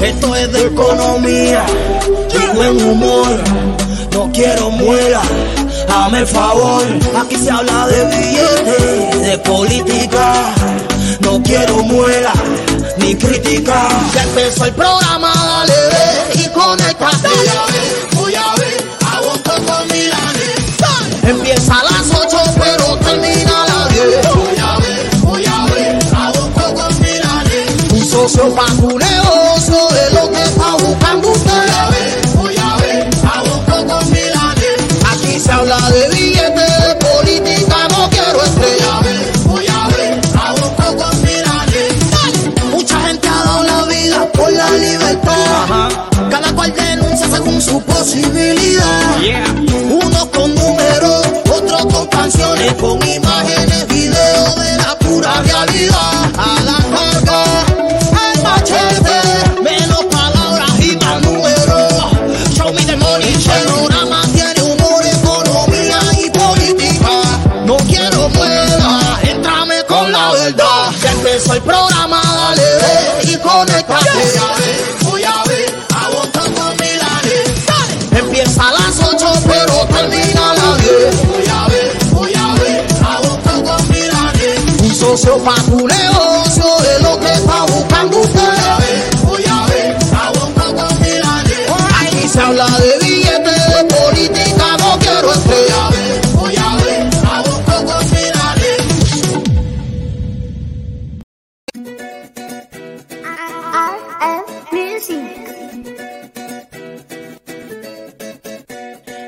Esto es de economía y buen humor. No quiero muela, dame el favor. Aquí se habla de billetes, de política. No quiero muela ni crítica. Ya empezó el programa, dale ve y conéctate. Voy a ver, voy a ver, un poco milanes. Empieza a las 8 tu negocio es lo que está buscando usted. Voy a ver, voy a ver, hago un poco milanes. Aquí se habla de billetes, de política, no quiero estrella. Voy a ver, hago un poco milanes. Mucha gente ha dado la vida por la libertad. Cada cual denuncia según su posibilidad. Unos con números, otros con canciones, con imágenes, videos de la pura realidad.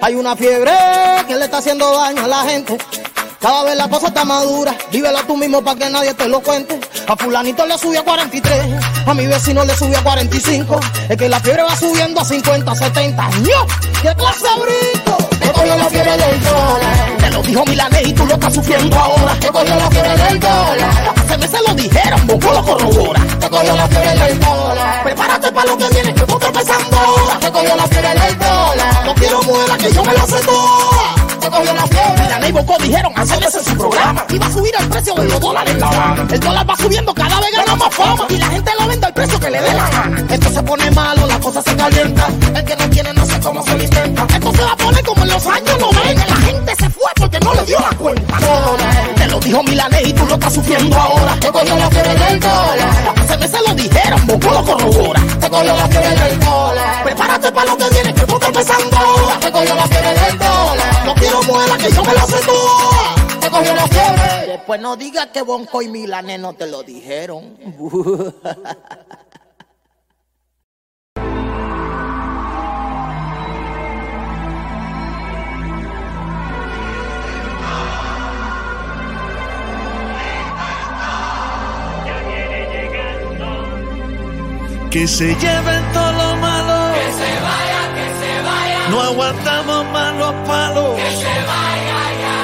Hay una fiebre que le está haciendo daño a la gente. Cada vez la cosa está madura, vívela tú mismo para que nadie te lo cuente. A fulanito le subió a 43, a mi vecino le subió a 45. Es que la fiebre va subiendo a 50, 70. ¡Ño! ¡Qué clase de brinco! Te cogió la fiebre del dólar. Te lo dijo Milanés y tú lo estás sufriendo ahora. Te cogió la fiebre del dólar. Hace meses lo dijeron, Bonco lo corrobora. Te cogió la fiebre del dólar. Prepárate para lo que viene, que empezando ahora. Te cogió la fiebre del dólar. No quiero muela, que yo me la sé toda. Te cogió la. Milanés y Bonco dijeron meses su programa. Iba a subir el precio de los dólares en la Habana. El dólar va subiendo, cada vez gana más fama. Y la gente lo vende al precio que le dé la gana. Esto se pone malo, la cosa se calienta. El que no tiene no sé cómo se lo intenta. Esto se va a poner como en los años 90. La gente se fue porque no le dio la cuenta. Te lo dijo Milanés y tú lo estás sufriendo ahora. Te cogió la fiebre del dólar. Hace meses lo dijeron, Bonco lo corrobora. Te cogió la fiebre del dólar. Prepárate para lo que viene, que tú estás empezando. Te cogió la fiebre del dólar. Muela, que yo me la toda. Te cogió la fiebre. Después no digas que Bonco y Milanés no te lo dijeron. Que se lleven todo Aguantamos más los palos. Que se vaya ya.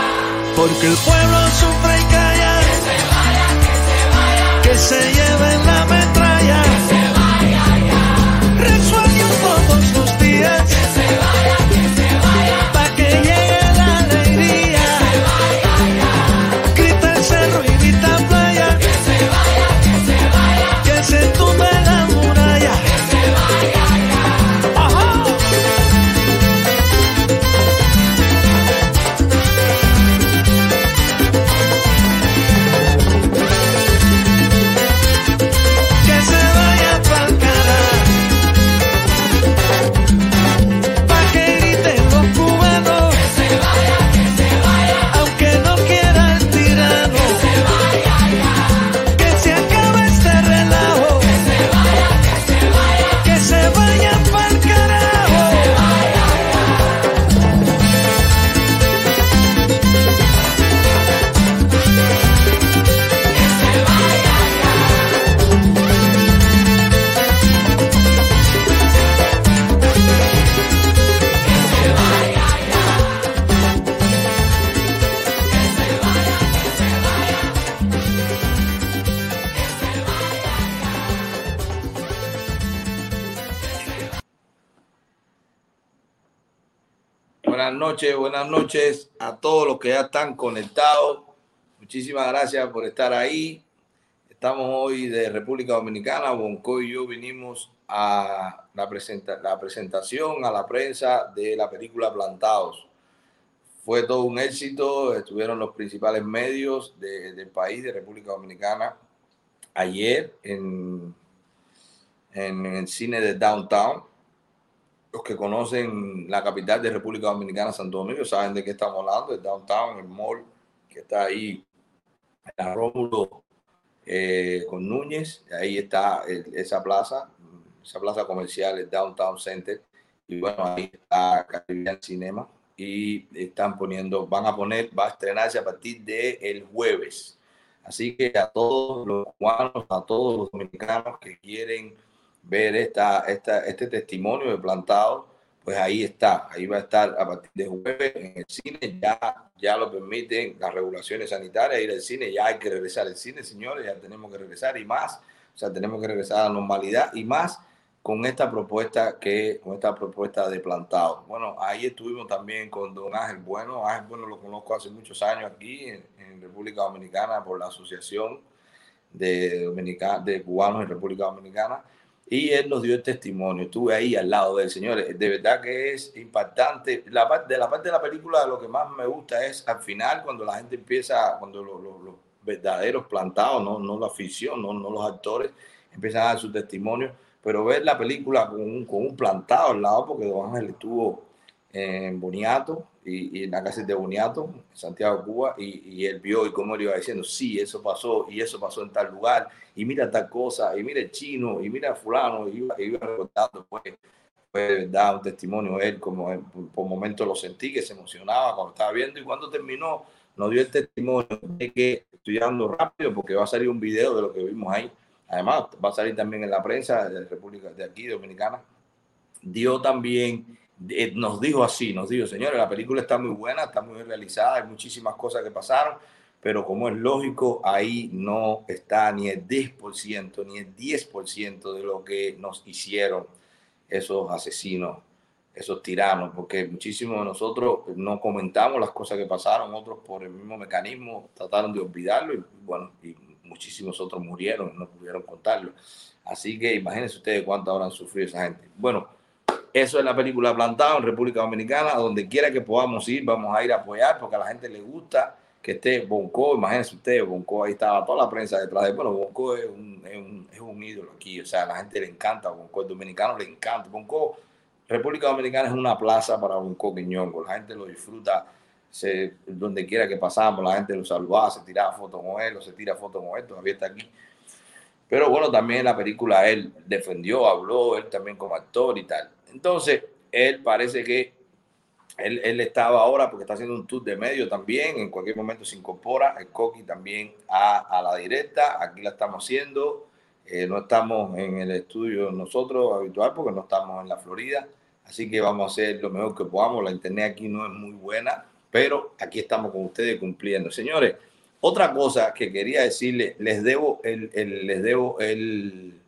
Porque el pueblo sufre y calla. Que se vaya, que se vaya. Que se lleven la metralla. Noches, buenas noches a todos los que ya están conectados. Muchísimas gracias por estar ahí. Estamos hoy de República Dominicana. Bonco y yo vinimos a la, presenta la presentación a la prensa de la película Plantados. Fue todo un éxito, estuvieron los principales medios de, del país, de República Dominicana, ayer en, en el cine de Downtown los que conocen la capital de República Dominicana, Santo Domingo, saben de qué estamos hablando, el downtown, el mall que está ahí, en Rómulo eh, con Núñez, ahí está esa plaza, esa plaza comercial, el Downtown Center, y bueno, ahí está Caribbean Cinema, y están poniendo, van a poner, va a estrenarse a partir del el jueves. Así que a todos los cubanos, a todos los dominicanos que quieren ver esta, esta, este testimonio de plantado, pues ahí está, ahí va a estar a partir de jueves en el cine, ya, ya lo permiten las regulaciones sanitarias, ir al cine, ya hay que regresar al cine, señores, ya tenemos que regresar y más, o sea, tenemos que regresar a la normalidad y más con esta propuesta que, con esta propuesta de plantado. Bueno, ahí estuvimos también con don Ángel Bueno, Ángel Bueno lo conozco hace muchos años aquí en, en República Dominicana por la Asociación de, Dominica, de Cubanos en República Dominicana y él nos dio el testimonio. Estuve ahí al lado del Señor. De verdad que es impactante. La parte, de la parte de la película, lo que más me gusta es al final, cuando la gente empieza, cuando los, verdaderos plantados, no, no la ficción, no, no, los actores, empiezan a dar su testimonio. Pero ver la película con un, con un plantado al lado, porque Don Ángel estuvo en Boniato y, en la casa de Boniato, Santiago, Cuba, y, y, él vio y cómo él iba diciendo, sí, eso pasó y eso pasó en tal lugar, y mira tal cosa, y mira el chino, y mira fulano, y iba, iba recordando, pues, fue de verdad un testimonio él, como por momentos lo sentí, que se emocionaba cuando estaba viendo, y cuando terminó, nos dio el testimonio de que estudiando rápido, porque va a salir un video de lo que vimos ahí, además va a salir también en la prensa de República de aquí, Dominicana, dio también eh, nos dijo así, nos dijo, señores, la película está muy buena, está muy bien realizada, hay muchísimas cosas que pasaron, pero como es lógico, ahí no está ni el 10%, ni el 10% de lo que nos hicieron esos asesinos, esos tiranos, porque muchísimos de nosotros no comentamos las cosas que pasaron, otros por el mismo mecanismo trataron de olvidarlo y bueno, y muchísimos otros murieron, no pudieron contarlo. Así que imagínense ustedes cuánto habrán sufrido esa gente. Bueno, eso es la película Plantado en República Dominicana. Donde quiera que podamos ir, vamos a ir a apoyar porque a la gente le gusta que esté Bonco. Imagínense ustedes, Bonco, ahí estaba toda la prensa detrás de Bueno, Bonco es un, es un, es un ídolo aquí. O sea, a la gente le encanta Bonco. El dominicano le encanta. Bonco, República Dominicana es una plaza para Bonco Quiñongo. La gente lo disfruta. Donde quiera que pasamos, la gente lo saludaba, se tiraba fotos con él, o se tira fotos con él, todavía está aquí. Pero bueno, también en la película él defendió, habló, él también como actor y tal. Entonces, él parece que él, él, estaba ahora porque está haciendo un tour de medio también, en cualquier momento se incorpora el Coqui también a, a la directa, aquí la estamos haciendo, eh, no estamos en el estudio nosotros habitual porque no estamos en la Florida, así que vamos a hacer lo mejor que podamos, la internet aquí no es muy buena, pero aquí estamos con ustedes cumpliendo. Señores, otra cosa que quería decirles, les debo el, el les debo el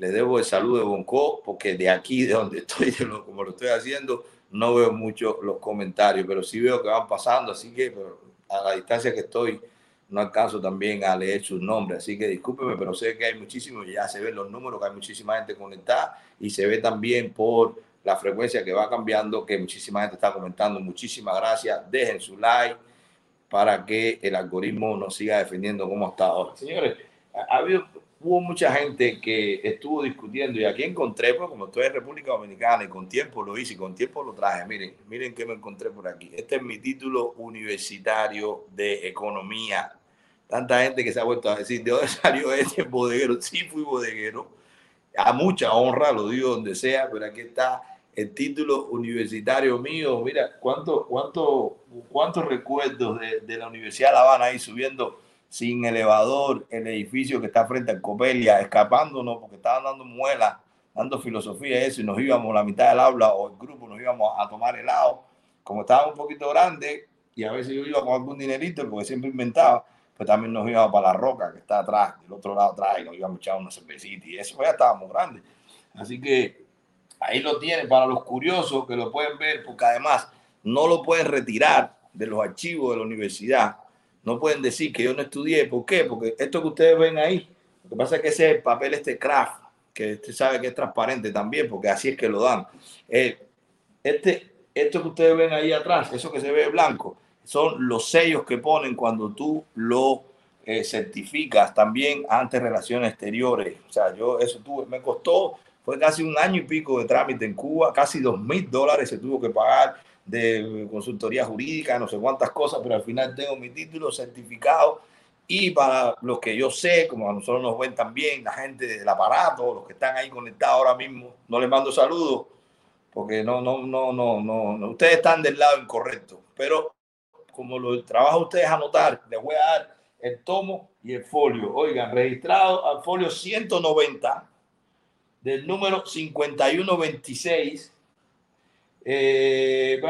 le debo el saludo de Bonco, porque de aquí, de donde estoy, como lo estoy haciendo, no veo mucho los comentarios, pero sí veo que van pasando, así que a la distancia que estoy, no alcanzo también a leer sus nombres, así que discúlpeme, pero sé que hay muchísimos, ya se ven los números, que hay muchísima gente conectada y se ve también por la frecuencia que va cambiando, que muchísima gente está comentando. Muchísimas gracias, dejen su like para que el algoritmo nos siga defendiendo como hasta ahora. Señores, ha habido hubo mucha gente que estuvo discutiendo y aquí encontré, pues como estoy en República Dominicana y con tiempo lo hice y con tiempo lo traje, miren, miren qué me encontré por aquí. Este es mi título universitario de economía. Tanta gente que se ha vuelto a decir, ¿de dónde salió este bodeguero? Sí, fui bodeguero. A mucha honra, lo digo donde sea, pero aquí está el título universitario mío. Mira, cuánto, cuánto, cuántos recuerdos de, de la Universidad de La Habana ahí subiendo sin elevador, el edificio que está frente al Copelia, escapándonos porque estaban dando muelas, dando filosofía eso, y nos íbamos la mitad del aula o el grupo nos íbamos a tomar helado. Como estaba un poquito grande y a veces yo iba con algún dinerito porque siempre inventaba, pues también nos íbamos para la roca que está atrás, del otro lado atrás, y nos íbamos a echar una cervecita y eso pues ya estábamos grandes. Así que ahí lo tienen para los curiosos que lo pueden ver, porque además no lo pueden retirar de los archivos de la universidad. No pueden decir que yo no estudié. ¿Por qué? Porque esto que ustedes ven ahí, lo que pasa es que ese papel, este craft, que usted sabe que es transparente también, porque así es que lo dan. Eh, este, esto que ustedes ven ahí atrás, eso que se ve blanco, son los sellos que ponen cuando tú lo eh, certificas también ante relaciones exteriores. O sea, yo eso tuve, me costó, fue casi un año y pico de trámite en Cuba, casi dos mil dólares se tuvo que pagar de consultoría jurídica, no sé cuántas cosas, pero al final tengo mi título certificado. Y para los que yo sé, como a nosotros nos ven también, la gente del aparato, los que están ahí conectados ahora mismo, no les mando saludos, porque no, no, no, no, no, ustedes están del lado incorrecto, pero como lo trabajo ustedes anotar, les voy a dar el tomo y el folio. Oigan, registrado al folio 190 del número 5126 eh,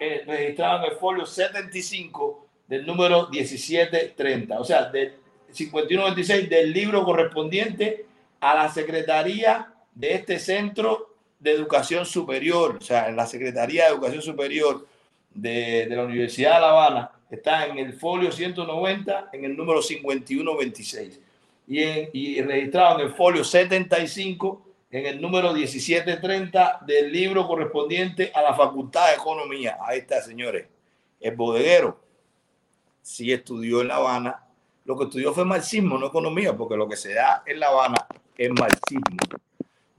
eh, registrado en el folio 75 del número 1730, o sea, del 5126 del libro correspondiente a la Secretaría de este Centro de Educación Superior, o sea, en la Secretaría de Educación Superior de, de la Universidad de La Habana, está en el folio 190, en el número 5126, y, en, y registrado en el folio 75 en el número 1730 del libro correspondiente a la Facultad de Economía. Ahí está, señores. El bodeguero sí estudió en La Habana. Lo que estudió fue marxismo, no economía, porque lo que se da en La Habana es marxismo,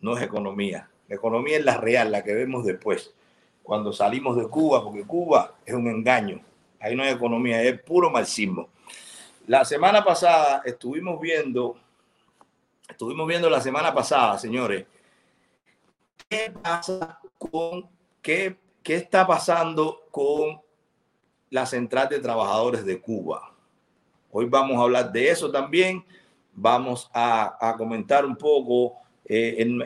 no es economía. La economía es la real, la que vemos después, cuando salimos de Cuba, porque Cuba es un engaño. Ahí no hay economía, es puro marxismo. La semana pasada estuvimos viendo Estuvimos viendo la semana pasada, señores, qué pasa con qué, qué está pasando con la Central de Trabajadores de Cuba. Hoy vamos a hablar de eso también. Vamos a, comentar un poco. Eh, en,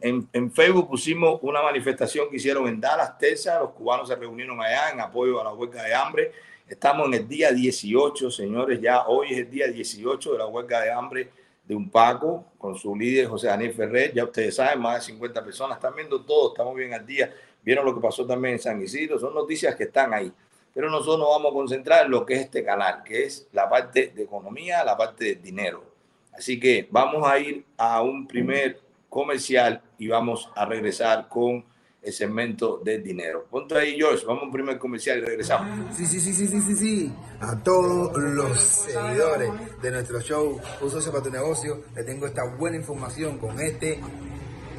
en, en, Facebook pusimos una manifestación que hicieron en Dallas, Texas. Los cubanos se reunieron allá en apoyo a la huelga de hambre. Estamos en el día 18, señores. Ya hoy es el día 18 de la huelga de hambre de un Paco con su líder José Daniel Ferrer. Ya ustedes saben, más de 50 personas están viendo todo, estamos bien al día. Vieron lo que pasó también en San Isidro, son noticias que están ahí. Pero nosotros nos vamos a concentrar en lo que es este canal, que es la parte de economía, la parte de dinero. Así que vamos a ir a un primer comercial y vamos a regresar con el segmento del dinero. Ponte ahí, George, vamos a un primer comercial y regresamos. Sí, sí, sí, sí, sí, sí, sí. A todos los seguidores de nuestro show, Un socio para tu negocio, le tengo esta buena información con este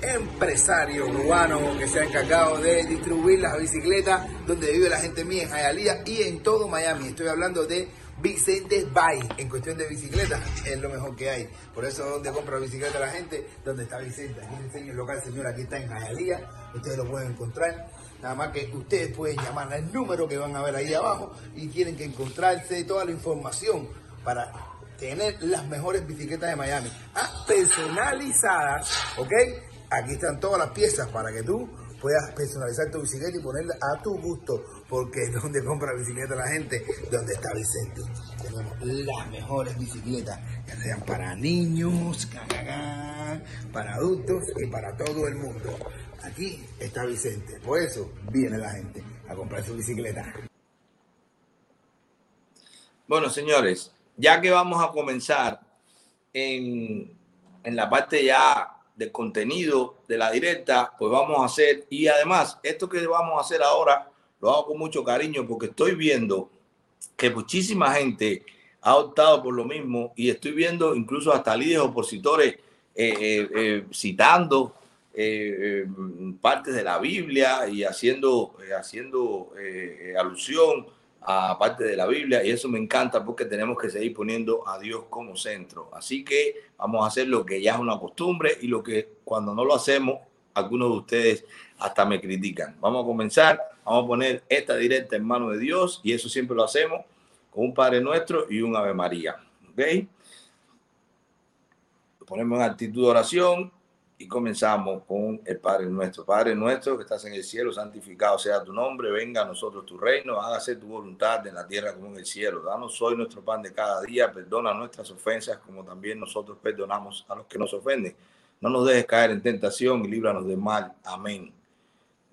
empresario cubano que se ha encargado de distribuir las bicicletas donde vive la gente mía en Hialeah y en todo Miami. Estoy hablando de Vicente Bay, en cuestión de bicicleta, es lo mejor que hay. Por eso, donde compra bicicleta la gente, donde está Vicente. Aquí enseño el local, señor, aquí está en Jayalía, ustedes lo pueden encontrar. Nada más que ustedes pueden llamar al número que van a ver ahí abajo y tienen que encontrarse toda la información para tener las mejores bicicletas de Miami. Ah, personalizadas, ¿ok? Aquí están todas las piezas para que tú puedas personalizar tu bicicleta y ponerla a tu gusto, porque es donde compra bicicleta la gente, donde está Vicente. Tenemos las mejores bicicletas, ya sean para niños, para adultos y para todo el mundo. Aquí está Vicente, por eso viene la gente a comprar su bicicleta. Bueno, señores, ya que vamos a comenzar en, en la parte ya del contenido de la directa, pues vamos a hacer, y además, esto que vamos a hacer ahora, lo hago con mucho cariño porque estoy viendo que muchísima gente ha optado por lo mismo y estoy viendo incluso hasta líderes opositores eh, eh, eh, citando partes de la Biblia y haciendo, haciendo alusión aparte de la Biblia y eso me encanta porque tenemos que seguir poniendo a Dios como centro. Así que vamos a hacer lo que ya es una costumbre y lo que cuando no lo hacemos, algunos de ustedes hasta me critican. Vamos a comenzar, vamos a poner esta directa en manos de Dios y eso siempre lo hacemos con un Padre Nuestro y un Ave María. ¿Ok? ponemos en actitud de oración y comenzamos con el Padre nuestro. Padre nuestro que estás en el cielo, santificado sea tu nombre, venga a nosotros tu reino, hágase tu voluntad en la tierra como en el cielo. Danos hoy nuestro pan de cada día, perdona nuestras ofensas como también nosotros perdonamos a los que nos ofenden. No nos dejes caer en tentación y líbranos del mal. Amén.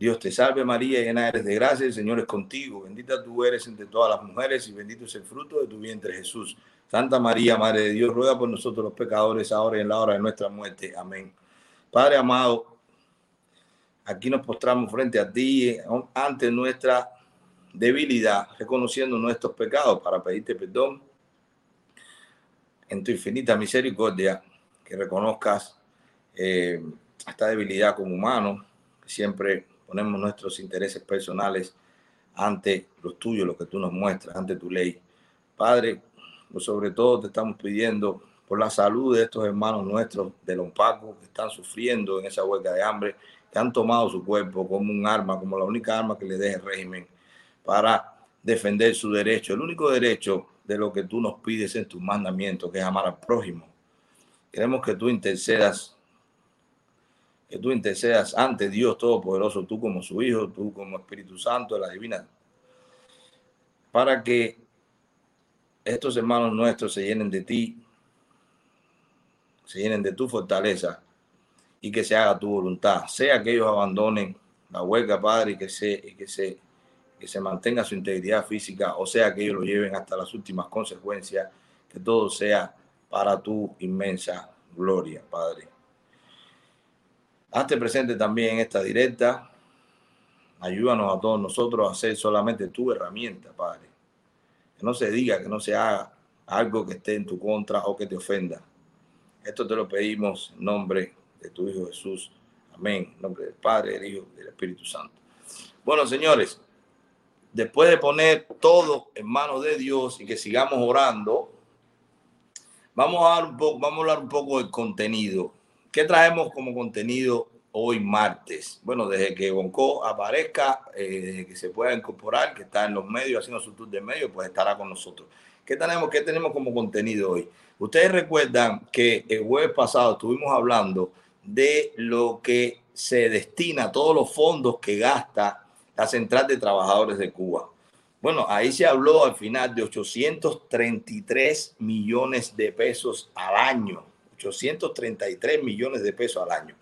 Dios te salve María, llena eres de gracia, el Señor es contigo. Bendita tú eres entre todas las mujeres y bendito es el fruto de tu vientre Jesús. Santa María, Madre de Dios, ruega por nosotros los pecadores, ahora y en la hora de nuestra muerte. Amén. Padre amado, aquí nos postramos frente a ti ante nuestra debilidad, reconociendo nuestros pecados para pedirte perdón en tu infinita misericordia, que reconozcas eh, esta debilidad como humano, siempre ponemos nuestros intereses personales ante los tuyos, lo que tú nos muestras, ante tu ley. Padre, pues sobre todo te estamos pidiendo por la salud de estos hermanos nuestros de Lompaco que están sufriendo en esa huelga de hambre, que han tomado su cuerpo como un arma, como la única arma que le deje el régimen para defender su derecho, el único derecho de lo que tú nos pides en tus mandamientos, que es amar al prójimo. Queremos que tú intercedas que tú intercedas ante Dios Todopoderoso, tú como su Hijo, tú como Espíritu Santo de la Divina, para que estos hermanos nuestros se llenen de ti, se llenen de tu fortaleza y que se haga tu voluntad. Sea que ellos abandonen la huelga, Padre, y que se, que se, que se mantenga su integridad física, o sea que ellos lo lleven hasta las últimas consecuencias, que todo sea para tu inmensa gloria, Padre. Hazte presente también en esta directa. Ayúdanos a todos nosotros a ser solamente tu herramienta, Padre. Que no se diga, que no se haga algo que esté en tu contra o que te ofenda. Esto te lo pedimos en nombre de tu Hijo Jesús. Amén. En nombre del Padre, del Hijo y del Espíritu Santo. Bueno, señores, después de poner todo en manos de Dios y que sigamos orando, vamos a, dar un poco, vamos a hablar un poco del contenido ¿Qué traemos como contenido hoy martes? Bueno, desde que Bonco aparezca, eh, desde que se pueda incorporar, que está en los medios haciendo su tour de medios, pues estará con nosotros. ¿Qué tenemos, ¿Qué tenemos como contenido hoy? Ustedes recuerdan que el jueves pasado estuvimos hablando de lo que se destina, todos los fondos que gasta la Central de Trabajadores de Cuba. Bueno, ahí se habló al final de 833 millones de pesos al año 833 millones de pesos al año.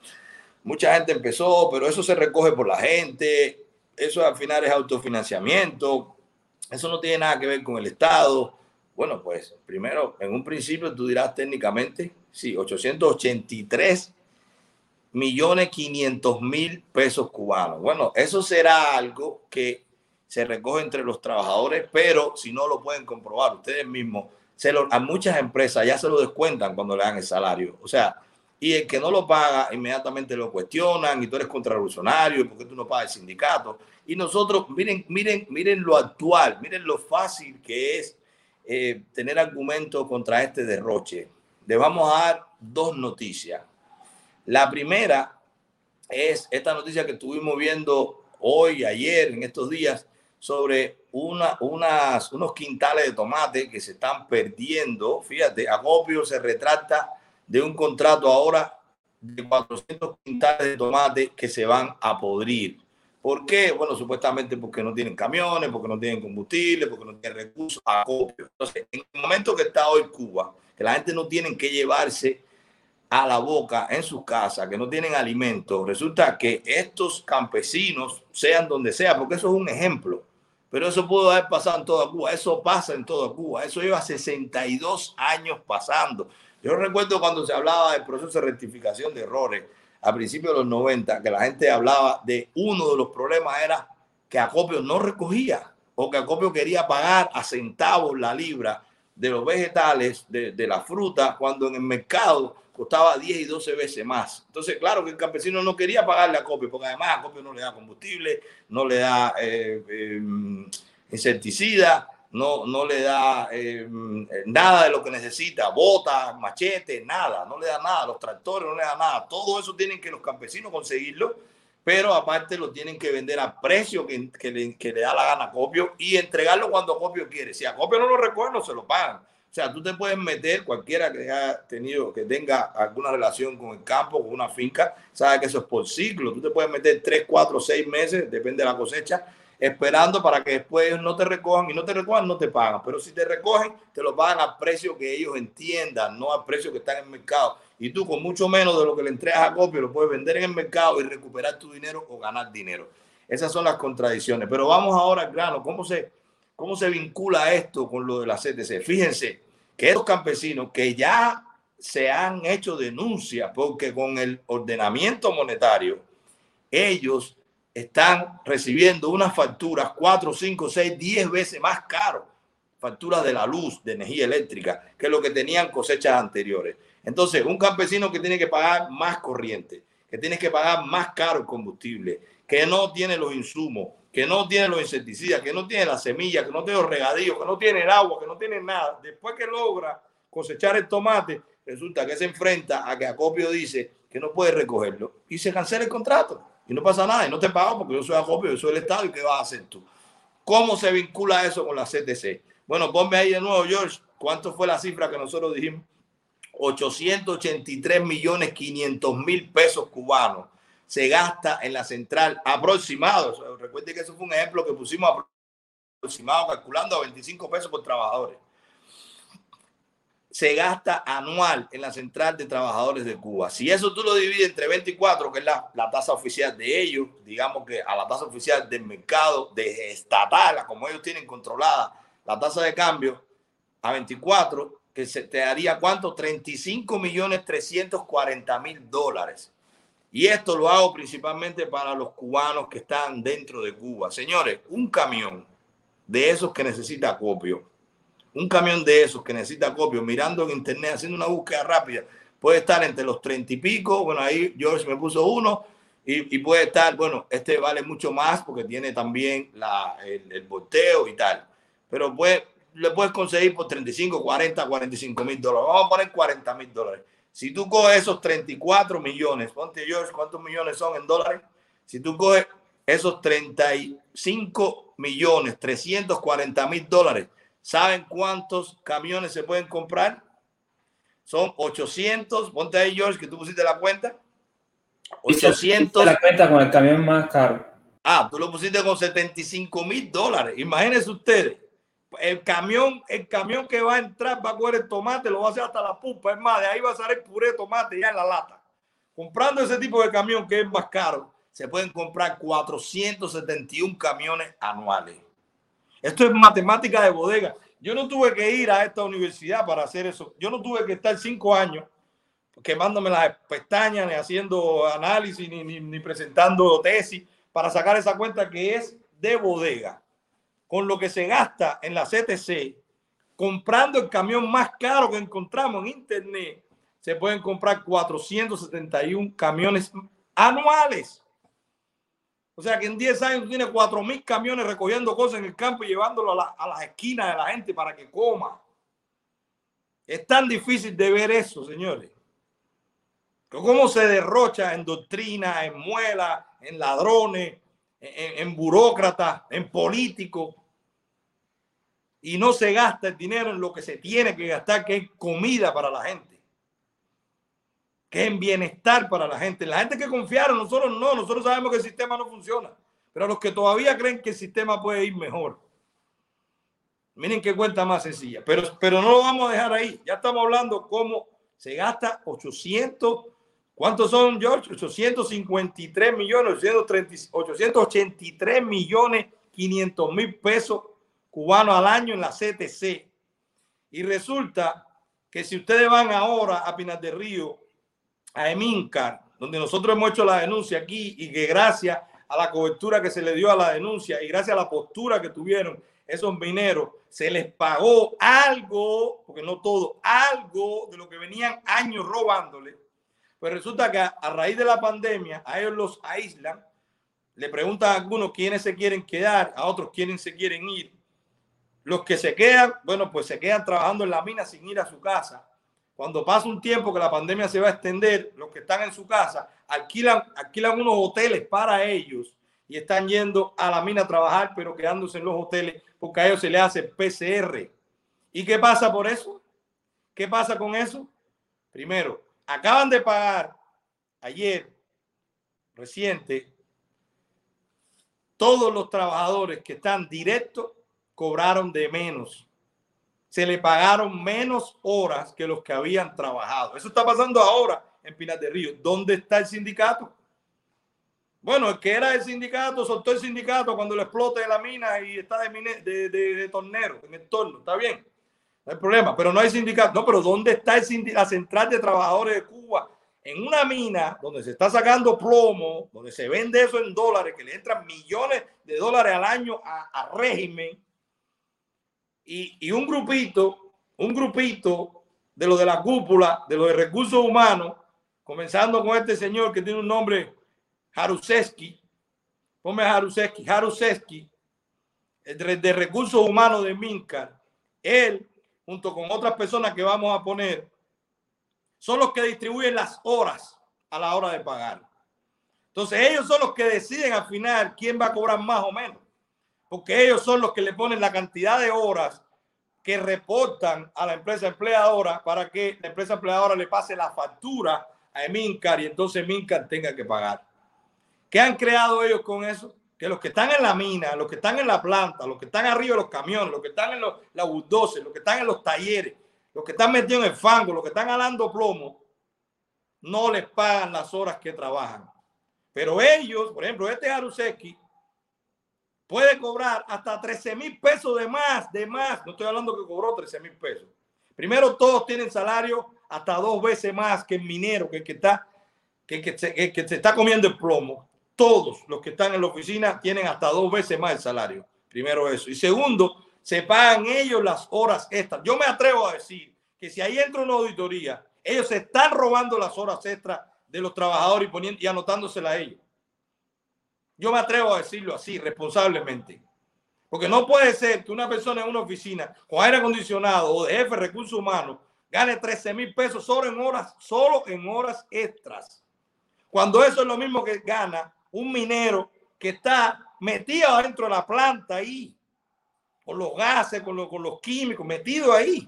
Mucha gente empezó, pero eso se recoge por la gente, eso al final es autofinanciamiento, eso no tiene nada que ver con el Estado. Bueno, pues primero, en un principio tú dirás técnicamente, sí, 883 millones 500 mil pesos cubanos. Bueno, eso será algo que se recoge entre los trabajadores, pero si no lo pueden comprobar ustedes mismos, a muchas empresas ya se lo descuentan cuando le dan el salario. O sea, y el que no lo paga, inmediatamente lo cuestionan y tú eres contrarrevolucionario, porque tú no pagas el sindicato. Y nosotros, miren, miren, miren lo actual, miren lo fácil que es eh, tener argumentos contra este derroche. Le vamos a dar dos noticias. La primera es esta noticia que estuvimos viendo hoy, ayer, en estos días, sobre una, unas, unos quintales de tomate que se están perdiendo. Fíjate, Acopio se retrata de un contrato ahora de 400 quintales de tomate que se van a podrir. ¿Por qué? Bueno, supuestamente porque no tienen camiones, porque no tienen combustible, porque no tienen recursos. Acopio. Entonces, en el momento que está hoy Cuba, que la gente no tiene que llevarse a la boca en su casa, que no tienen alimento, resulta que estos campesinos, sean donde sea, porque eso es un ejemplo, pero eso pudo haber pasado en toda Cuba. Eso pasa en toda Cuba. Eso lleva 62 años pasando. Yo recuerdo cuando se hablaba del proceso de rectificación de errores a principios de los 90, que la gente hablaba de uno de los problemas era que Acopio no recogía o que Acopio quería pagar a centavos la libra de los vegetales, de, de la fruta, cuando en el mercado costaba 10 y 12 veces más. Entonces, claro que el campesino no quería pagarle a Copio, porque además a Copio no le da combustible, no le da eh, eh, insecticida, no, no le da eh, nada de lo que necesita, botas, machetes, nada, no le da nada, los tractores no le da nada. Todo eso tienen que los campesinos conseguirlo, pero aparte lo tienen que vender a precio que, le, da la gana a Copio y entregarlo cuando Copio quiere. Si a Copio no lo recuerda, no se lo pagan. O sea, tú te puedes meter, cualquiera que haya tenido, que tenga alguna relación con el campo, con una finca, sabe que eso es por ciclo. Tú te puedes meter tres, cuatro, seis meses, depende de la cosecha, esperando para que después no te recojan y no te recojan, no te pagan. Pero si te recogen, te lo pagan al precio que ellos entiendan, no al precio que está en el mercado. Y tú con mucho menos de lo que le entregas a copio lo puedes vender en el mercado y recuperar tu dinero o ganar dinero. Esas son las contradicciones. Pero vamos ahora al grano. ¿Cómo se, cómo se vincula esto con lo de la CTC? Fíjense que estos campesinos que ya se han hecho denuncias porque con el ordenamiento monetario, ellos están recibiendo unas facturas 4, 5, 6, 10 veces más caro, facturas de la luz, de energía eléctrica, que lo que tenían cosechas anteriores. Entonces, un campesino que tiene que pagar más corriente, que tiene que pagar más caro el combustible, que no tiene los insumos, que no tiene los insecticidas, que no tiene las semillas, que no tiene los regadíos, que no tiene el agua, que no tiene nada, después que logra cosechar el tomate, resulta que se enfrenta a que Acopio dice que no puede recogerlo y se cancela el contrato y no pasa nada y no te pago porque yo soy Acopio, yo soy el Estado y ¿qué vas a hacer tú? ¿Cómo se vincula eso con la CTC? Bueno, ponme ahí de nuevo, George, ¿cuánto fue la cifra que nosotros dijimos? 883 millones 500 mil pesos cubanos se gasta en la central aproximado. Recuerde que eso fue un ejemplo que pusimos aproximado, calculando a 25 pesos por trabajadores se gasta anual en la Central de Trabajadores de Cuba. Si eso tú lo divides entre 24, que es la, tasa oficial de ellos, digamos que a la tasa oficial del mercado, de estatal, como ellos tienen controlada la tasa de cambio, a 24, que se te daría cuánto? 35 millones 340 mil dólares. Y esto lo hago principalmente para los cubanos que están dentro de Cuba. Señores, un camión de esos que necesita acopio un camión de esos que necesita copio, mirando en internet, haciendo una búsqueda rápida, puede estar entre los treinta y pico. Bueno, ahí George me puso uno. Y, puede estar, bueno, este vale mucho más porque tiene también la, el, el volteo y tal. Pero puede, le puedes conseguir por 35, 40, 45 mil dólares. Vamos a poner 40 mil dólares. Si tú coges esos 34 millones, ponte George, ¿cuántos millones son en dólares? Si tú coges esos 35 millones, 340 mil dólares, ¿Saben cuántos camiones se pueden comprar? Son 800. Ponte ahí, George, que tú pusiste la cuenta. 800. La cuenta con el camión más caro. Ah, tú lo pusiste con 75 mil dólares. Imagínense ustedes. El camión, el camión que va a entrar va a coger el tomate, lo va a hacer hasta la pupa. Es más, de ahí va a salir puré de tomate ya en la lata. Comprando ese tipo de camión que es más caro, se pueden comprar 471 camiones anuales. Esto es matemática de bodega. Yo no tuve que ir a esta universidad para hacer eso. Yo no tuve que estar cinco años quemándome las pestañas, ni haciendo análisis, ni, ni, presentando tesis para sacar esa cuenta que es de bodega. Con lo que se gasta en la CTC, comprando el camión más caro que encontramos en internet, se pueden comprar 471 camiones anuales. O sea que en 10 años tiene 4 mil camiones recogiendo cosas en el campo y llevándolo a, a, las esquinas de la gente para que coma. Es tan difícil de ver eso, señores. Cómo se derrocha en doctrina, en muela, en ladrones, en, en burócratas, en políticos. Y no se gasta el dinero en lo que se tiene que gastar, que es comida para la gente que en bienestar para la gente. La gente que confiaron, nosotros no, nosotros sabemos que el sistema no funciona, pero los que todavía creen que el sistema puede ir mejor. Miren qué cuenta más sencilla, pero, pero no lo vamos a dejar ahí. Ya estamos hablando cómo se gasta 800, ¿cuántos son, George? 853 millones, 883 millones 500 mil pesos cubanos al año en la CTC. Y resulta que si ustedes van ahora a Pinar del Río a Emincar, donde nosotros hemos hecho la denuncia aquí y que gracias a la cobertura que se le dio a la denuncia y gracias a la postura que tuvieron esos mineros, se les pagó algo, porque no todo, algo de lo que venían años robándole. Pues resulta que a, raíz de la pandemia, a ellos los aíslan, le preguntan a algunos quiénes se quieren quedar, a otros quiénes se quieren ir. Los que se quedan, bueno, pues se quedan trabajando en la mina sin ir a su casa cuando pasa un tiempo que la pandemia se va a extender, los que están en su casa alquilan, alquilan unos hoteles para ellos y están yendo a la mina a trabajar, pero quedándose en los hoteles porque a ellos se les hace PCR. ¿Y qué pasa por eso? ¿Qué pasa con eso? Primero, acaban de pagar ayer, reciente, todos los trabajadores que están directos cobraron de menos se le pagaron menos horas que los que habían trabajado. Eso está pasando ahora en Pinar de Río. ¿Dónde está el sindicato? Bueno, el que era el sindicato, soltó el sindicato cuando le explote la mina y está de, tornero en el torno. Está bien, no hay problema, pero no hay sindicato. No, pero ¿dónde está el la central de trabajadores de Cuba? En una mina donde se está sacando plomo, donde se vende eso en dólares, que le entran millones de dólares al año a, régimen. Y, un grupito, un grupito de lo de la cúpula, de los de recursos humanos, comenzando con este señor que tiene un nombre Jaruzeski, ponme Jaruzeski, Jaruzeski, de, recursos humanos de Mincar, él, junto con otras personas que vamos a poner, son los que distribuyen las horas a la hora de pagar. Entonces ellos son los que deciden al final quién va a cobrar más o menos, porque ellos son los que le ponen la cantidad de horas que reportan a la empresa empleadora para que la empresa empleadora le pase la factura a Mincar y entonces Mincar tenga que pagar. ¿Qué han creado ellos con eso? Que los que están en la mina, los que están en la planta, los que están arriba de los camiones, los que están en los, la los que están en los talleres, los que están metidos en el fango, los que están alando plomo, no les pagan las horas que trabajan. Pero ellos, por ejemplo, este Aruseki puede cobrar hasta 13 mil pesos de más, de más. No estoy hablando que cobró 13 mil pesos. Primero, todos tienen salario hasta dos veces más que el minero, que, que está, que, que, que se está comiendo el plomo todos los que están en la oficina tienen hasta dos veces más el salario. Primero eso. Y segundo, se pagan ellos las horas extras. Yo me atrevo a decir que si ahí entra una auditoría, ellos se están robando las horas extras de los trabajadores y, poniendo, y anotándoselas a ellos. Yo me atrevo a decirlo así, responsablemente. Porque no puede ser que una persona en una oficina con aire acondicionado o de jefe de recursos humanos gane 13 mil pesos solo en horas, solo en horas extras. Cuando eso es lo mismo que gana un minero que está metido dentro de la planta ahí, con los gases, con, con los químicos, metido ahí.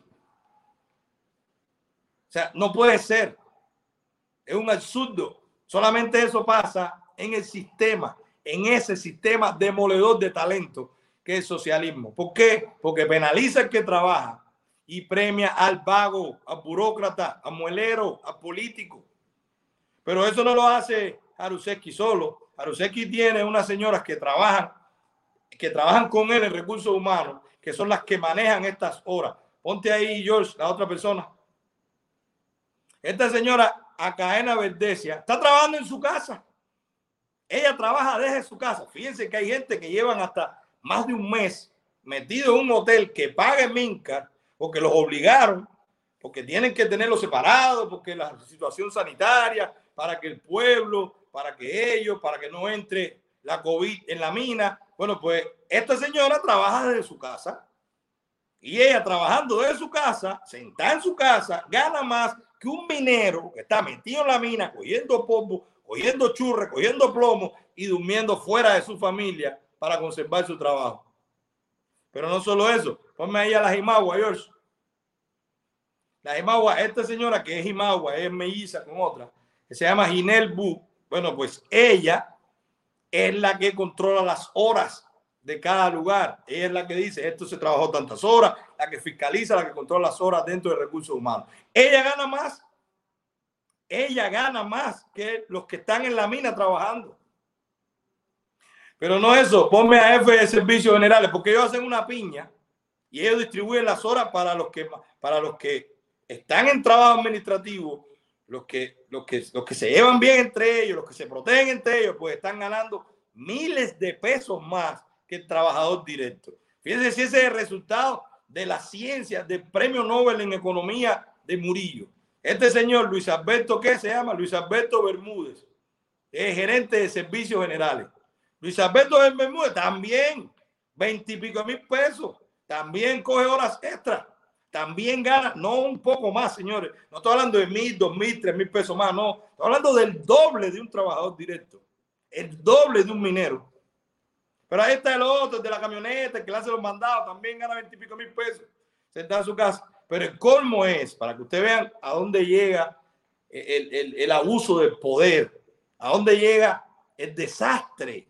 O sea, no puede ser. Es un absurdo. Solamente eso pasa en el sistema, en ese sistema demoledor de talento que es socialismo. ¿Por qué? Porque penaliza al que trabaja y premia al vago, al burócrata, al muelero, al político. Pero eso no lo hace Aruseki solo. Aruseki tiene unas señoras que trabajan, que trabajan con él en recursos humanos, que son las que manejan estas horas. Ponte ahí, George, la otra persona. Esta señora, Acaena Verdesia, está trabajando en su casa. Ella trabaja desde su casa. Fíjense que hay gente que llevan hasta más de un mes metido en un hotel que pague Minca porque los obligaron, porque tienen que tenerlo separado, porque la situación sanitaria, para que el pueblo para que ellos, para que no entre la COVID en la mina. Bueno, pues esta señora trabaja desde su casa y ella trabajando desde su casa, sentada en su casa, gana más que un minero que está metido en la mina, cogiendo polvo, cogiendo churre, cogiendo plomo y durmiendo fuera de su familia para conservar su trabajo. Pero no solo eso, ponme ahí a la Jimagua, George. La Jimagua, esta señora que es Jimagua, es melliza con otra, que se llama Ginel Bu, bueno, pues ella es la que controla las horas de cada lugar. Ella es la que dice, esto se trabajó tantas horas, la que fiscaliza, la que controla las horas dentro de recursos humanos. Ella gana más. Ella gana más que los que están en la mina trabajando. Pero no eso, ponme a F de servicios generales, porque ellos hacen una piña y ellos distribuyen las horas para los que, para los que están en trabajo administrativo los que, los, que, los que se llevan bien entre ellos, los que se protegen entre ellos, pues están ganando miles de pesos más que el trabajador directo. Fíjense si ese es el resultado de la ciencia del premio Nobel en economía de Murillo. Este señor Luis Alberto, ¿qué se llama? Luis Alberto Bermúdez, es gerente de servicios generales. Luis Alberto Bermúdez también, veintipico mil pesos, también coge horas extras también gana, no un poco más, señores. No estoy hablando de mil, dos mil, tres mil pesos más, no. Estoy hablando del doble de un trabajador directo, el doble de un minero. Pero ahí está el otro, de la camioneta, que le hace los mandados, también gana veintipico mil pesos, sentado en su casa. Pero el colmo es, para que ustedes vean a dónde llega el, el, abuso del poder, a dónde llega el desastre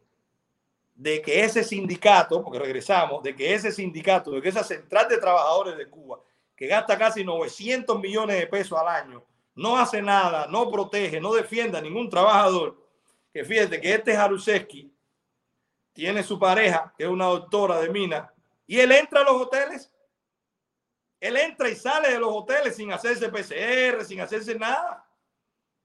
de que ese sindicato, porque regresamos, de que ese sindicato, de que esa central de trabajadores de Cuba que gasta casi 900 millones de pesos al año, no hace nada, no protege, no defiende a ningún trabajador, que fíjate que este Jaruzelski tiene su pareja, que es una doctora de mina, y él entra a los hoteles. Él entra y sale de los hoteles sin hacerse PCR, sin hacerse nada.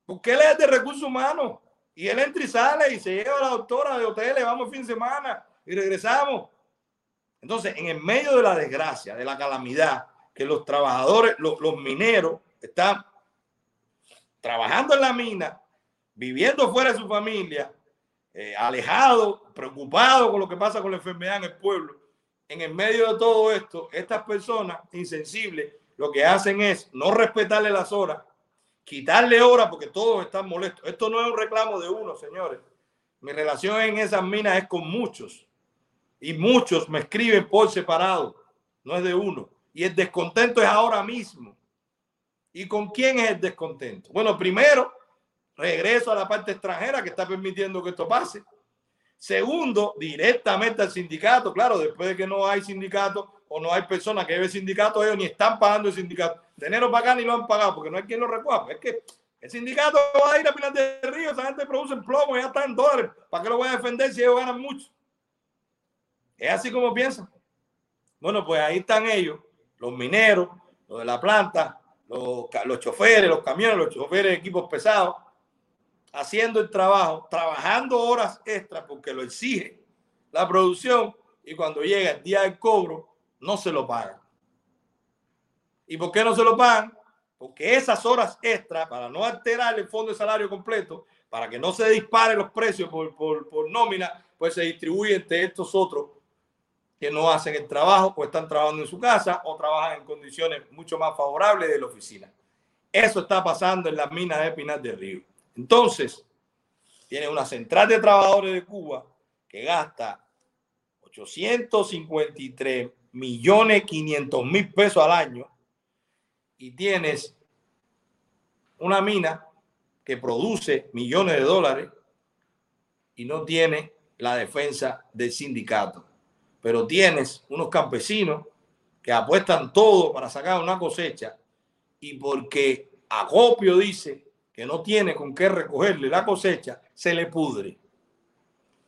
Porque él es de recursos humanos. Y él entra y sale y se lleva a la doctora de hoteles, vamos fin de semana y regresamos. Entonces, en el medio de la desgracia, de la calamidad, que los trabajadores, los, mineros están trabajando en la mina, viviendo fuera de su familia, eh, alejado, preocupado con lo que pasa con la enfermedad en el pueblo. En el medio de todo esto, estas personas insensibles lo que hacen es no respetarle las horas, quitarle horas porque todos están molestos. Esto no es un reclamo de uno, señores. Mi relación en esas minas es con muchos y muchos me escriben por separado, no es de uno. Y el descontento es ahora mismo. ¿Y con quién es el descontento? Bueno, primero, regreso a la parte extranjera que está permitiendo que esto pase. Segundo, directamente al sindicato. Claro, después de que no hay sindicato o no hay personas que lleven sindicato, ellos ni están pagando el sindicato. De enero para acá ni lo han pagado porque no hay quien lo recuerde. Es que el sindicato va a ir a Pinar de Río, esa gente produce plomo, ya están dólares. ¿Para qué lo voy a defender si ellos ganan mucho? Es así como piensan. Bueno, pues ahí están ellos, los mineros, los de la planta, los, los choferes, los camiones, los choferes de equipos pesados, haciendo el trabajo, trabajando horas extras porque lo exige la producción y cuando llega el día del cobro no se lo pagan. ¿Y por qué no se lo pagan? Porque esas horas extras, para no alterar el fondo de salario completo, para que no se disparen los precios por, por, por nómina, pues se distribuye entre estos otros que no hacen el trabajo o están trabajando en su casa o trabajan en condiciones mucho más favorables de la oficina. Eso está pasando en las minas de Pinar del Río. Entonces, tiene una central de trabajadores de Cuba que gasta 853 millones 500 mil pesos al año y tienes una mina que produce millones de dólares y no tiene la defensa del sindicato. Pero tienes unos campesinos que apuestan todo para sacar una cosecha y porque Acopio dice que no tiene con qué recogerle la cosecha, se le pudre.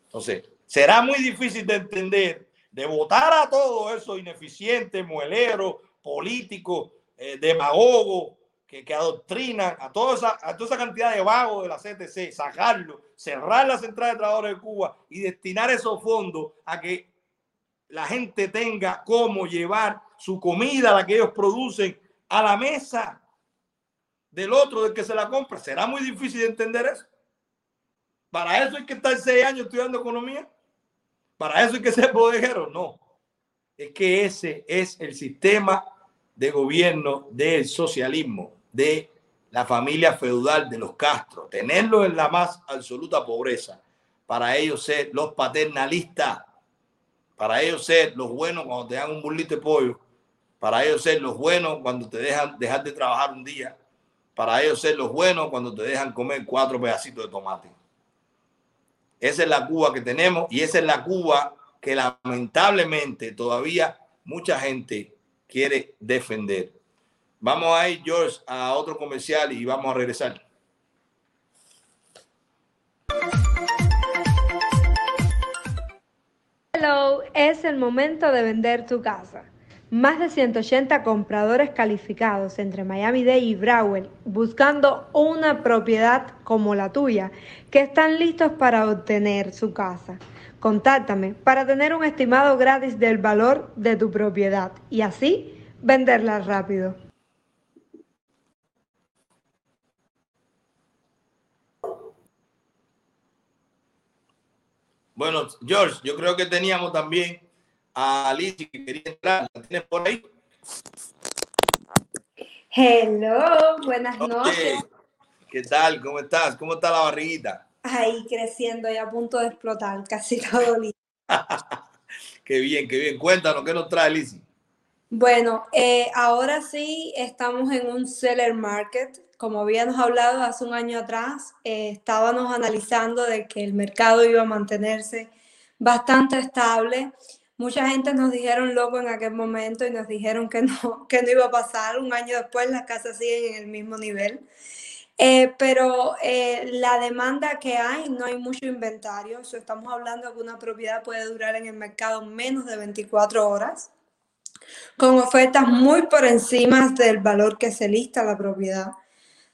Entonces, será muy difícil de entender, de votar a todo eso ineficiente, muelero, político, eh, demagogo, que, que, adoctrinan a toda, esa, a toda esa cantidad de vagos de la CTC, sacarlo, cerrar la central de trabajadores de Cuba y destinar esos fondos a que la gente tenga cómo llevar su comida, la que ellos producen, a la mesa del otro, del que se la compra. Será muy difícil de entender eso. Para eso hay que estar seis años estudiando economía. Para eso hay que ser bodeguero. No. Es que ese es el sistema de gobierno del socialismo, de la familia feudal de los Castro. Tenerlo en la más absoluta pobreza. Para ellos ser los paternalistas. Para ellos ser los buenos cuando te dan un burlito de pollo. Para ellos ser los buenos cuando te dejan dejar de trabajar un día para ellos ser los buenos cuando te dejan comer cuatro pedacitos de tomate. Esa es la Cuba que tenemos y esa es la Cuba que lamentablemente todavía mucha gente quiere defender. Vamos a ir, George, a otro comercial y vamos a regresar. Hello, es el momento de vender tu casa. Más de 180 compradores calificados entre Miami-Dade y Broward buscando una propiedad como la tuya que están listos para obtener su casa. Contáctame para tener un estimado gratis del valor de tu propiedad y así venderla rápido. Bueno, George, yo creo que teníamos también a Alicia que quería entrar. ¿La tienes por ahí? Hello, buenas noches. ¿Qué tal? ¿Cómo estás? ¿Cómo está la barriguita? Ahí creciendo y a punto de explotar, casi todo listo. qué bien, qué bien. Cuéntanos, ¿qué nos trae Lizzy? Bueno, eh, ahora sí estamos en un seller market. Como habíamos hablado hace un año atrás, eh, estábamos analizando de que el mercado iba a mantenerse bastante estable Mucha gente nos dijeron loco en aquel momento y nos dijeron que no, que no iba a pasar. Un año después las casas siguen en el mismo nivel. Eh, pero eh, la demanda que hay, no hay mucho inventario. estamos hablando que una propiedad puede durar en el mercado menos de 24 horas, con ofertas muy por encima del valor que se lista la propiedad.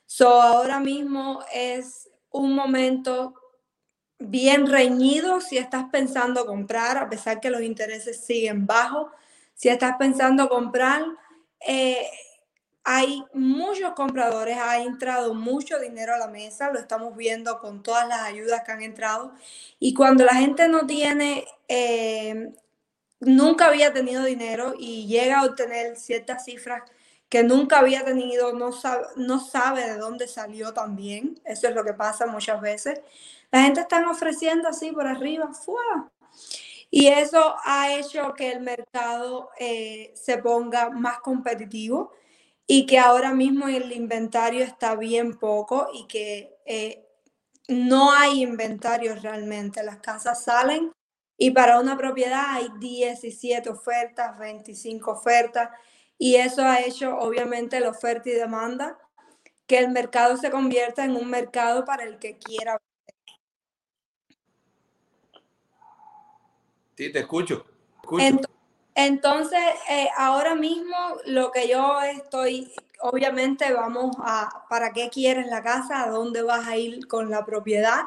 So, ahora mismo es un momento bien reñido si estás pensando comprar, a pesar que los intereses siguen bajos. Si estás pensando comprar, eh, hay muchos compradores, ha entrado mucho dinero a la mesa, lo estamos viendo con todas las ayudas que han entrado. Y cuando la gente no tiene, eh, nunca había tenido dinero y llega a obtener ciertas cifras que nunca había tenido, no sabe, no sabe de dónde salió también. Eso es lo que pasa muchas veces. La gente está ofreciendo así por arriba. Y eso ha hecho que el mercado eh, se ponga más competitivo y que ahora mismo el inventario está bien poco y que eh, no hay inventario realmente. Las casas salen y para una propiedad hay 17 ofertas, 25 ofertas y eso ha hecho obviamente la oferta y demanda que el mercado se convierta en un mercado para el que quiera. Sí, te escucho. Entonces, eh, ahora mismo lo que yo estoy, obviamente vamos a, ¿para qué quieres la casa? ¿A dónde vas a ir con la propiedad?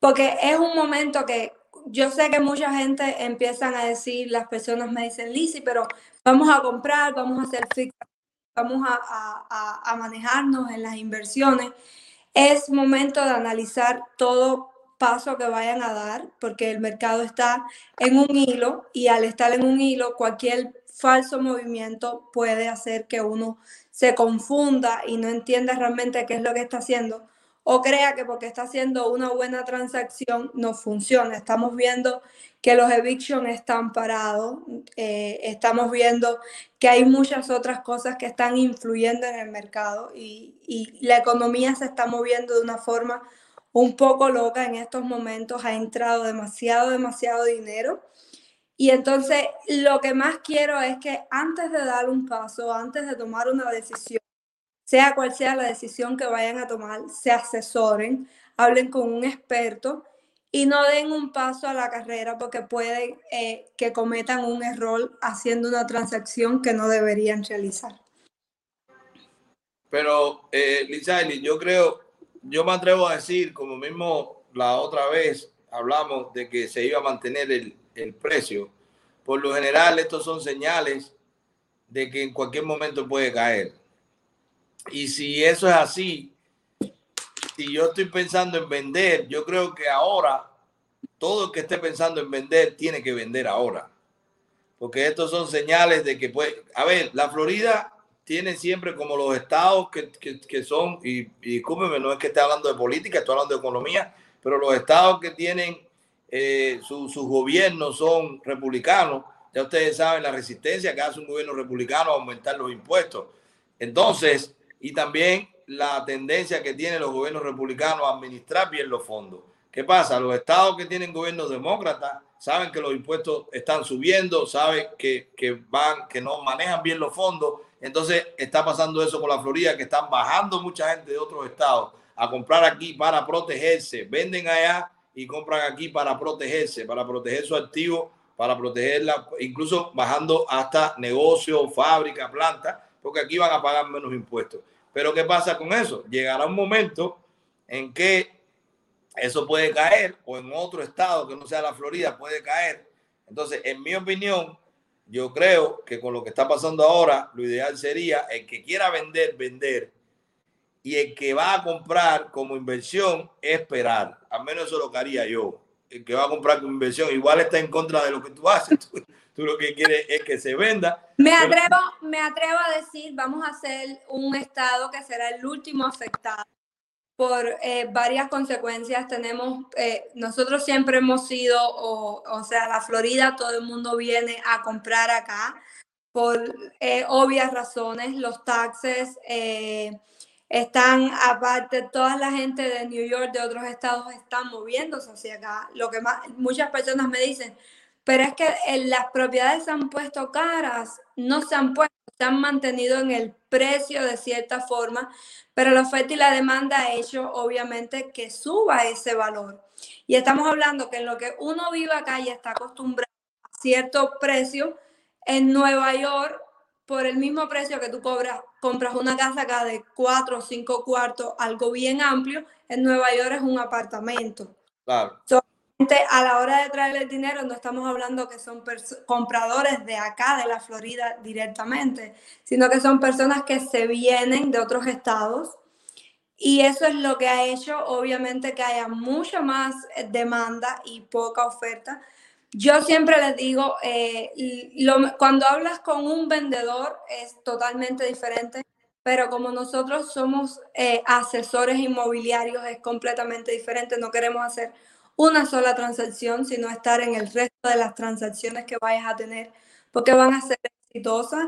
Porque es un momento que yo sé que mucha gente empiezan a decir, las personas me dicen, Lizzy, pero vamos a comprar, vamos a hacer fix, vamos a, a, a manejarnos en las inversiones. Es momento de analizar todo paso que vayan a dar, porque el mercado está en un hilo y al estar en un hilo, cualquier falso movimiento puede hacer que uno se confunda y no entienda realmente qué es lo que está haciendo o crea que porque está haciendo una buena transacción no funciona. Estamos viendo que los evictions están parados, eh, estamos viendo que hay muchas otras cosas que están influyendo en el mercado y, y la economía se está moviendo de una forma un poco loca en estos momentos, ha entrado demasiado, demasiado dinero. Y entonces lo que más quiero es que antes de dar un paso, antes de tomar una decisión, sea cual sea la decisión que vayan a tomar, se asesoren, hablen con un experto y no den un paso a la carrera porque puede eh, que cometan un error haciendo una transacción que no deberían realizar. Pero, eh, yo creo, yo me atrevo a decir, como mismo la otra vez hablamos de que se iba a mantener el, el precio, por lo general estos son señales de que en cualquier momento puede caer. Y si eso es así, si yo estoy pensando en vender, yo creo que ahora todo el que esté pensando en vender tiene que vender ahora. Porque estos son señales de que puede, a ver, la Florida tiene siempre como los estados que, que, son, y, y no es que esté hablando de política, estoy hablando de economía, pero los estados que tienen eh, sus gobiernos son republicanos, ya ustedes saben la resistencia que hace un gobierno republicano a aumentar los impuestos. Entonces, y también la tendencia que tienen los gobiernos republicanos a administrar bien los fondos. ¿Qué pasa? Los estados que tienen gobiernos demócratas saben que los impuestos están subiendo, saben que, que, van, que no manejan bien los fondos. Entonces está pasando eso con la Florida, que están bajando mucha gente de otros estados a comprar aquí para protegerse. Venden allá y compran aquí para protegerse, para proteger su activo, para protegerla, incluso bajando hasta negocios, fábricas, plantas, porque aquí van a pagar menos impuestos. Pero ¿qué pasa con eso? Llegará un momento en que eso puede caer o en otro estado que no sea la Florida puede caer. Entonces, en mi opinión, yo creo que con lo que está pasando ahora, lo ideal sería el que quiera vender, vender. Y el que va a comprar como inversión, esperar. Al menos eso lo que haría yo. El que va a comprar como inversión, igual está en contra de lo que tú haces. lo que quieres es que se venda. Me atrevo, me atrevo a decir, vamos a hacer un estado que será el último afectado por eh, varias consecuencias. Tenemos, eh, nosotros siempre hemos sido, o, o, sea, la Florida, todo el mundo viene a comprar acá por eh, obvias razones. Los taxes están, aparte, toda la gente de New York, de otros estados, están moviéndose hacia acá. Lo que más, muchas personas me dicen, pero es que las propiedades se han puesto caras, no se han puesto, se han mantenido en el precio de cierta forma, pero la oferta y la demanda ha hecho obviamente que suba ese valor. Y estamos hablando que en lo que uno vive acá y está acostumbrado a cierto precio, en Nueva York, por el mismo precio que tú cobras, compras una casa acá de cuatro o cinco cuartos, algo bien amplio, en Nueva York es un apartamento. Claro. A la hora de traer el dinero, no estamos hablando que son compradores de acá, de la Florida directamente, sino que son personas que se vienen de otros estados. Y eso es lo que ha hecho, obviamente, que haya mucha más demanda y poca oferta yo siempre les digo, eh, cuando hablas con un vendedor es totalmente diferente, pero como nosotros somos eh, asesores inmobiliarios es completamente diferente. No queremos hacer una sola transacción, sino estar en el resto de las transacciones que vayas a tener, porque van a ser exitosas.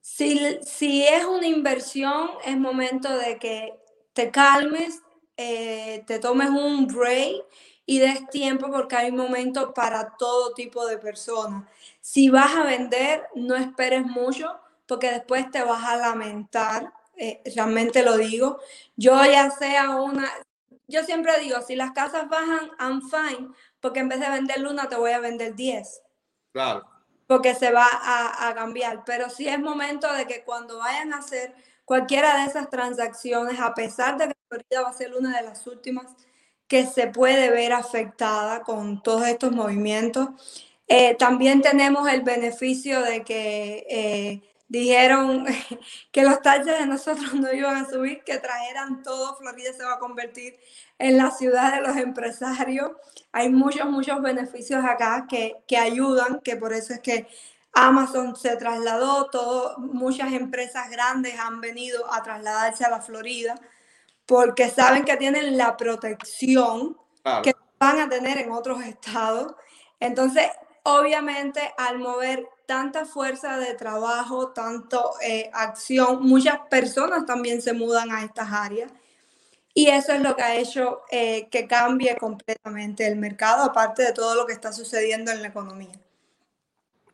Si, si es una inversión, es momento de que te calmes, eh, te tomes un break y des tiempo porque hay momentos para todo tipo de personas. Si vas a vender, no esperes mucho porque después te vas a lamentar, eh, realmente lo digo. Yo ya sea una, yo siempre digo, si las casas bajan, I'm fine, porque en vez de vender una te voy a vender 10. Claro. Porque se va a, a cambiar. Pero sí es momento de que cuando vayan a hacer cualquiera de esas transacciones, a pesar de que Florida va a ser una de las últimas que se puede ver afectada con todos estos movimientos. Eh, también tenemos el beneficio de que eh, dijeron que los taxes de nosotros no iban a subir, que trajeran todo, Florida se va a convertir en la ciudad de los empresarios. Hay muchos, muchos beneficios acá que, que ayudan, que por eso es que Amazon se trasladó, todo, muchas empresas grandes han venido a trasladarse a la Florida porque saben que tienen la protección que van a tener en otros estados. Entonces, obviamente, al mover tanta fuerza de trabajo, tanto eh, acción, muchas personas también se mudan a estas áreas. Y eso es lo que ha hecho eh, que cambie completamente el mercado, aparte de todo lo que está sucediendo en la economía.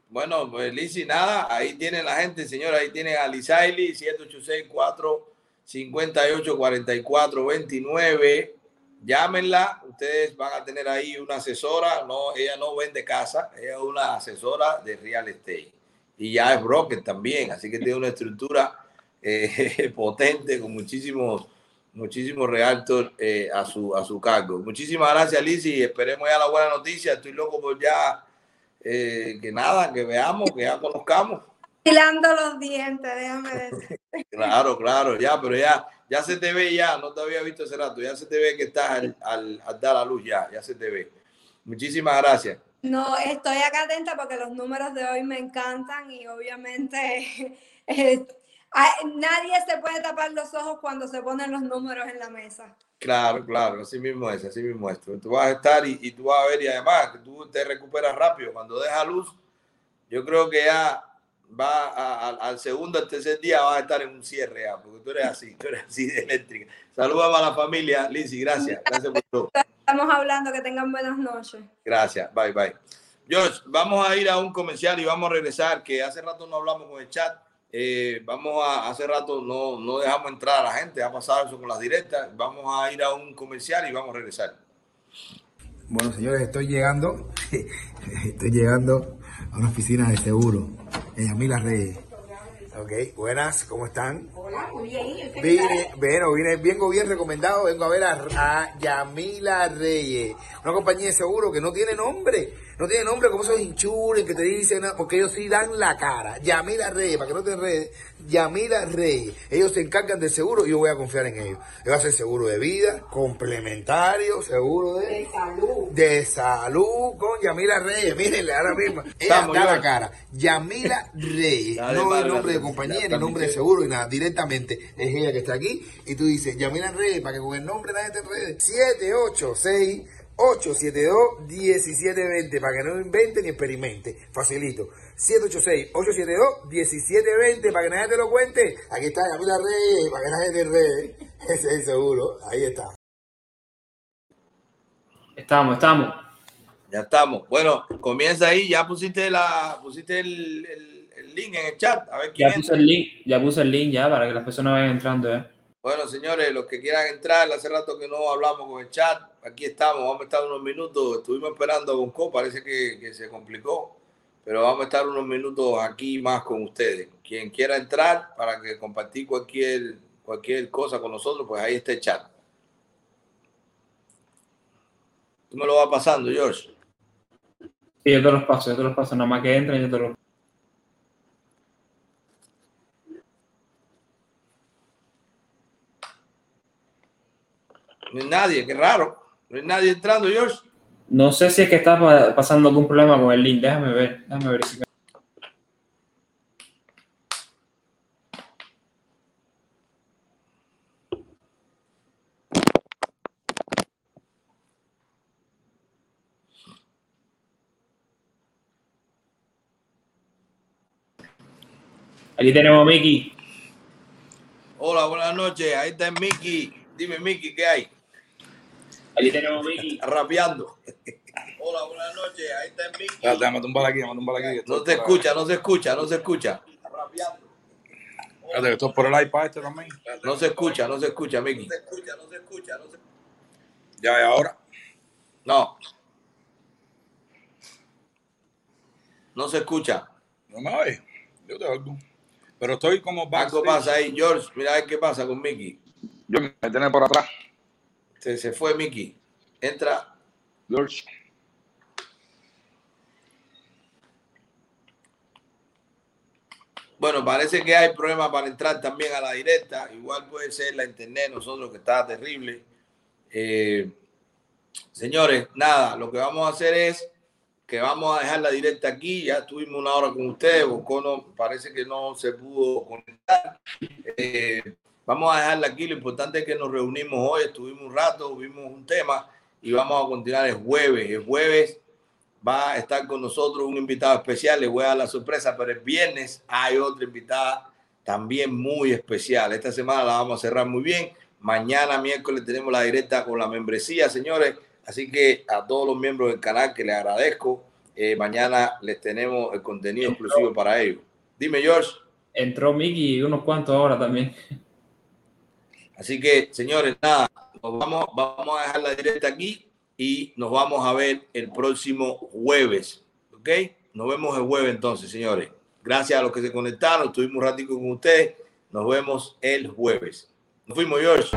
Bueno, pues Lizzy, nada, ahí tiene la gente, señora, ahí tiene a Lizaili, 7864 58 44 29. Llámenla, ustedes van a tener ahí una asesora, no, ella no vende casa, ella es una asesora de real estate y ya es broker también, así que tiene una estructura eh, potente con muchísimos, muchísimos realtors eh, a, su, a su cargo. Muchísimas gracias, Lizzy, esperemos ya la buena noticia, estoy loco por ya eh, que nada, que veamos, que ya conozcamos los dientes, déjame decir. Claro, claro, ya, pero ya, ya se te ve ya, no te había visto ese rato, ya se te ve que estás al, al, dar la luz, ya, ya se te ve. Muchísimas gracias. No, estoy acá atenta porque los números de hoy me encantan y obviamente eh, nadie se puede tapar los ojos cuando se ponen los números en la mesa. Claro, claro, así mismo es, así mismo es. Tú vas a estar y, y tú vas a ver y además tú te recuperas rápido. Cuando deja luz, yo creo que ya va al segundo, al tercer día va a estar en un cierre ya, porque tú eres así, tú eres así de eléctrica. Saludos a la familia, Lizzy, gracias. Gracias por todo. Estamos hablando, que tengan buenas noches. Gracias, bye, bye. George, vamos a ir a un comercial y vamos a regresar, que hace rato no hablamos con el chat. Eh, vamos a, hace rato no, no dejamos entrar a la gente, ha pasado eso con las directas. Vamos a ir a un comercial y vamos a regresar. Bueno, señores, estoy llegando, estoy llegando a una oficina de seguro en Yamila Reyes. Ok, buenas, ¿cómo están? Hola, muy bien. Vine, bueno, vine, vengo bien recomendado, vengo a ver a, Yamila Reyes, una compañía de seguro que no tiene nombre, no tiene nombre como esos inchuren que te dicen, porque ellos sí dan la cara. Yamila Reyes, para que no te enredes, Yamila Reyes, ellos se encargan del seguro y yo voy a confiar en ellos. Ellos hacen seguro de vida, complementario, seguro de, de salud. De salud con Yamila Reyes, mírenle ahora mismo. Ella da la cara. Yamila Reyes, no el nombre de compañía, ni nombre de seguro, ni nada, directamente es ella que está aquí y tú dices, Yamila Reyes, para que con el nombre nadie te enrede. 786 872-1720 para que no invente ni experimente. Facilito. 786-872-1720 para que nadie te lo cuente. Aquí está Yamila Reyes para que nadie te enrede. Ese es el seguro. Ahí está. Estamos, estamos. Ya estamos. Bueno, comienza ahí. Ya pusiste la, pusiste el, el, el link en el chat. A ver quién Ya puse el link, ya puse el link ya para que las personas vayan entrando. ¿eh? Bueno, señores, los que quieran entrar, hace rato que no hablamos con el chat, aquí estamos, vamos a estar unos minutos, estuvimos esperando a Bonco, parece que, se complicó, pero vamos a estar unos minutos aquí más con ustedes. Quien quiera entrar para que compartir cualquier, cualquier cosa con nosotros, pues ahí está el chat. Tú me lo vas pasando, George. Sí, yo te los paso, yo te los paso, nada más que entren, yo te los No hay nadie, qué raro. No hay nadie entrando, George. No sé si es que está pa- pasando algún problema con el link, déjame ver, déjame verificar. Aquí tenemos a Mickey. Hola, buenas noches. Ahí está Mickey. Dime, Mickey, ¿qué hay? Aquí tenemos a Mickey. Rapeando. Hola, buenas noches. Ahí está Mickey. Espérate, déjame tumbar aquí, déjame tumbar aquí. No te escucha, no se escucha, no se escucha. Rapeando. Espérate, esto es por el iPad este también. No se escucha, no se escucha, Mickey. No se escucha, no se escucha, no se Ya, y ahora. No. No se escucha. No me oyes. Yo te oigo. Pero estoy como Algo backstage. pasa ahí, George. Mira a ver qué pasa con Mickey. Yo me tiene por atrás. Se, se fue Mickey. Entra. Bueno, parece que hay problemas para entrar también a la directa. Igual puede ser la internet, nosotros que está terrible. Eh, señores, nada, lo que vamos a hacer es que vamos a dejar la directa aquí. Ya tuvimos una hora con ustedes. Bocono parece que no se pudo conectar. Eh, vamos a dejarla aquí. Lo importante es que nos reunimos hoy. Estuvimos un rato, vimos un tema y vamos a continuar el jueves. El jueves va a estar con nosotros un invitado especial. Les voy a dar la sorpresa, pero el viernes hay otra invitada también muy especial. Esta semana la vamos a cerrar muy bien. Mañana, miércoles, tenemos la directa con la membresía, señores. Así que a todos los miembros del canal que les agradezco. eh, mañana les tenemos el contenido exclusivo para ellos. Dime, George. Entró Mickey y unos cuantos ahora también. Así que, señores, nada, nos vamos, vamos a dejar la directa aquí y nos vamos a ver el próximo jueves. ¿Ok? Nos vemos el jueves entonces, señores. Gracias a los que se conectaron. Estuvimos un ratico con ustedes. Nos vemos el jueves. Nos fuimos, George.